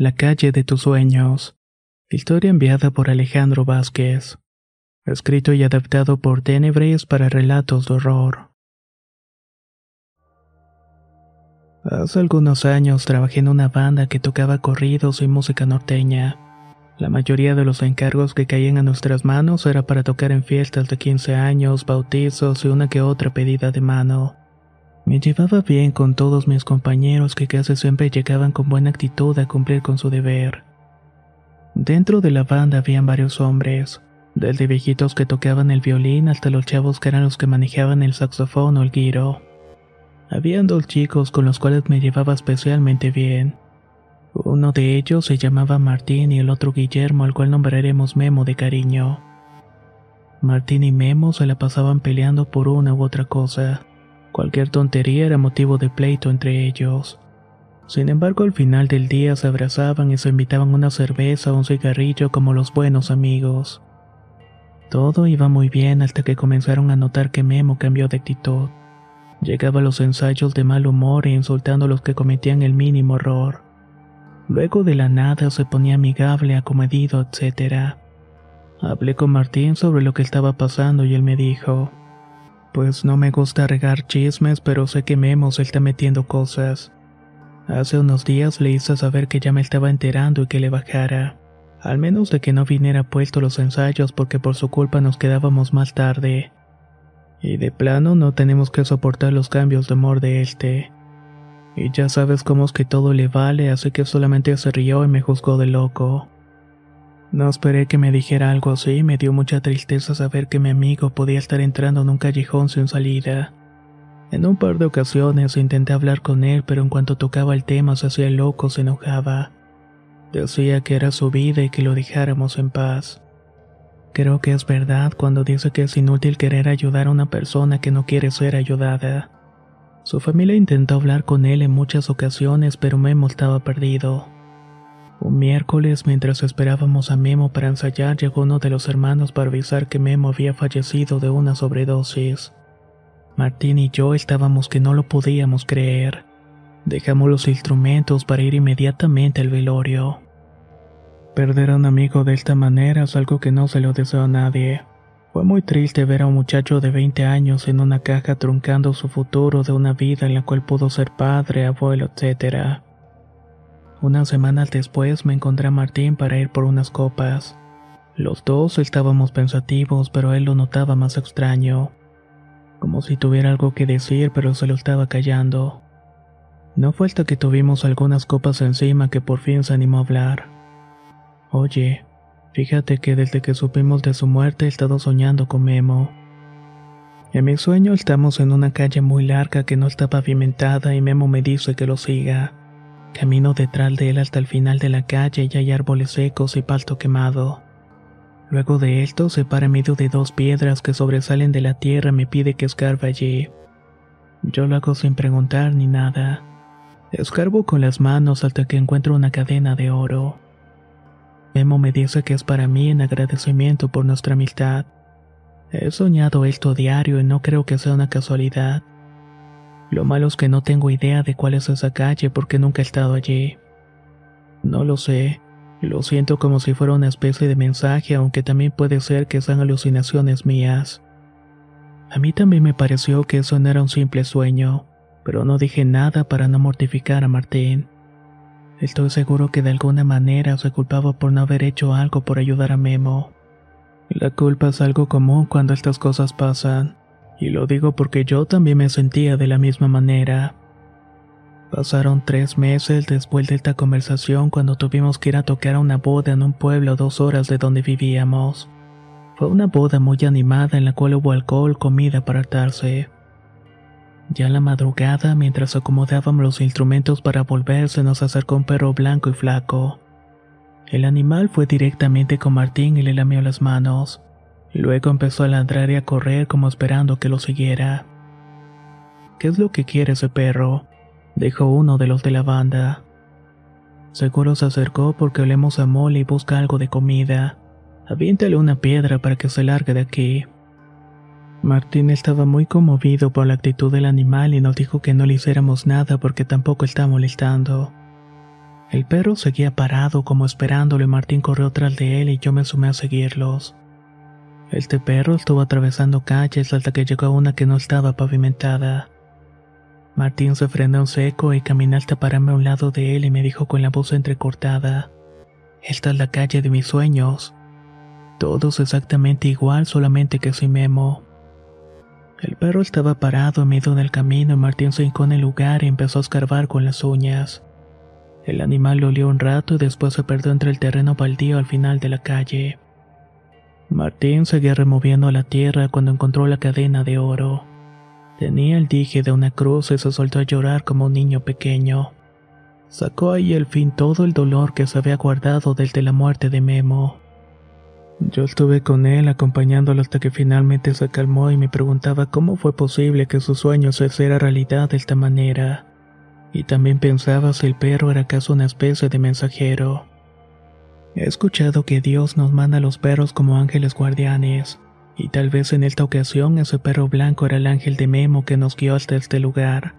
La calle de tus sueños. Historia enviada por Alejandro Vázquez. Escrito y adaptado por Tenebres para relatos de horror. Hace algunos años trabajé en una banda que tocaba corridos y música norteña. La mayoría de los encargos que caían a nuestras manos era para tocar en fiestas de 15 años, bautizos y una que otra pedida de mano. Me llevaba bien con todos mis compañeros que casi siempre llegaban con buena actitud a cumplir con su deber. Dentro de la banda habían varios hombres, desde viejitos que tocaban el violín hasta los chavos que eran los que manejaban el saxofón o el guiro. Habían dos chicos con los cuales me llevaba especialmente bien. Uno de ellos se llamaba Martín y el otro Guillermo, al cual nombraremos Memo de cariño. Martín y Memo se la pasaban peleando por una u otra cosa. Cualquier tontería era motivo de pleito entre ellos. Sin embargo, al final del día se abrazaban y se invitaban una cerveza o un cigarrillo como los buenos amigos. Todo iba muy bien hasta que comenzaron a notar que Memo cambió de actitud. Llegaba a los ensayos de mal humor e insultando a los que cometían el mínimo error. Luego de la nada se ponía amigable, acomedido, etc. Hablé con Martín sobre lo que estaba pasando y él me dijo, pues no me gusta regar chismes, pero sé que Memo se está metiendo cosas. Hace unos días le hice saber que ya me estaba enterando y que le bajara. Al menos de que no viniera puesto los ensayos porque por su culpa nos quedábamos más tarde. Y de plano no tenemos que soportar los cambios de humor de este. Y ya sabes cómo es que todo le vale, así que solamente se rió y me juzgó de loco. No esperé que me dijera algo así, me dio mucha tristeza saber que mi amigo podía estar entrando en un callejón sin salida. En un par de ocasiones intenté hablar con él, pero en cuanto tocaba el tema se hacía loco, se enojaba. Decía que era su vida y que lo dejáramos en paz. Creo que es verdad cuando dice que es inútil querer ayudar a una persona que no quiere ser ayudada. Su familia intentó hablar con él en muchas ocasiones, pero Memo estaba perdido. Un miércoles, mientras esperábamos a Memo para ensayar, llegó uno de los hermanos para avisar que Memo había fallecido de una sobredosis. Martín y yo estábamos que no lo podíamos creer. Dejamos los instrumentos para ir inmediatamente al velorio. Perder a un amigo de esta manera es algo que no se lo deseo a nadie. Fue muy triste ver a un muchacho de 20 años en una caja truncando su futuro de una vida en la cual pudo ser padre, abuelo, etc. Unas semanas después me encontré a Martín para ir por unas copas. Los dos estábamos pensativos, pero él lo notaba más extraño. Como si tuviera algo que decir, pero se lo estaba callando. No fue hasta que tuvimos algunas copas encima que por fin se animó a hablar. Oye, fíjate que desde que supimos de su muerte he estado soñando con Memo. En mi sueño estamos en una calle muy larga que no está pavimentada y Memo me dice que lo siga. Camino detrás de él hasta el final de la calle y hay árboles secos y pasto quemado. Luego de esto se para en medio de dos piedras que sobresalen de la tierra y me pide que escarbe allí. Yo lo hago sin preguntar ni nada. Escarbo con las manos hasta que encuentro una cadena de oro. Memo me dice que es para mí en agradecimiento por nuestra amistad. He soñado esto diario y no creo que sea una casualidad. Lo malo es que no tengo idea de cuál es esa calle porque nunca he estado allí. No lo sé. Lo siento como si fuera una especie de mensaje, aunque también puede ser que sean alucinaciones mías. A mí también me pareció que eso no era un simple sueño, pero no dije nada para no mortificar a Martín. Estoy seguro que de alguna manera se culpaba por no haber hecho algo por ayudar a Memo. La culpa es algo común cuando estas cosas pasan, y lo digo porque yo también me sentía de la misma manera. Pasaron tres meses después de esta conversación cuando tuvimos que ir a tocar a una boda en un pueblo a dos horas de donde vivíamos. Fue una boda muy animada en la cual hubo alcohol, comida para hartarse. Ya en la madrugada, mientras acomodábamos los instrumentos para volver, se nos acercó un perro blanco y flaco. El animal fue directamente con Martín y le lamió las manos. Luego empezó a ladrar y a correr como esperando que lo siguiera. ¿Qué es lo que quiere ese perro? dijo uno de los de la banda. Seguro se acercó porque olemos a mole y busca algo de comida. Aviéntale una piedra para que se largue de aquí. Martín estaba muy conmovido por la actitud del animal y nos dijo que no le hiciéramos nada porque tampoco está molestando. El perro seguía parado como esperándolo y Martín corrió tras de él y yo me sumé a seguirlos. Este perro estuvo atravesando calles hasta que llegó a una que no estaba pavimentada. Martín se frenó en seco y caminé hasta pararme a un lado de él y me dijo con la voz entrecortada: Esta es la calle de mis sueños. Todos exactamente igual, solamente que soy Memo. El perro estaba parado en medio del camino y Martín se hincó en el lugar y empezó a escarbar con las uñas. El animal lo olió un rato y después se perdió entre el terreno baldío al final de la calle. Martín seguía removiendo la tierra cuando encontró la cadena de oro. Tenía el dije de una cruz y se soltó a llorar como un niño pequeño. Sacó ahí al fin todo el dolor que se había guardado desde la muerte de Memo. Yo estuve con él acompañándolo hasta que finalmente se calmó y me preguntaba cómo fue posible que su sueño se hiciera realidad de esta manera. Y también pensaba si el perro era acaso una especie de mensajero. He escuchado que Dios nos manda a los perros como ángeles guardianes y tal vez en esta ocasión ese perro blanco era el ángel de Memo que nos guió hasta este lugar.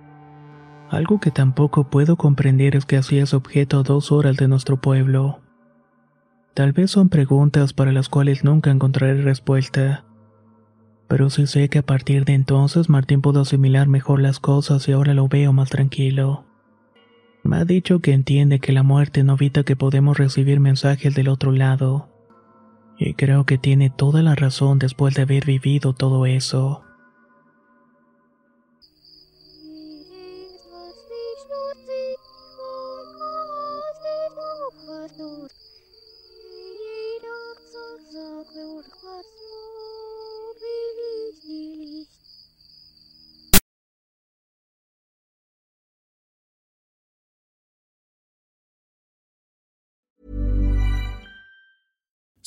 Algo que tampoco puedo comprender es que así es objeto a dos horas de nuestro pueblo. Tal vez son preguntas para las cuales nunca encontraré respuesta. Pero sí sé que a partir de entonces Martín pudo asimilar mejor las cosas y ahora lo veo más tranquilo. Me ha dicho que entiende que la muerte no evita que podemos recibir mensajes del otro lado y creo que tiene toda la razón después de haber vivido todo eso.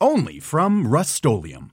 only from Rust-Oleum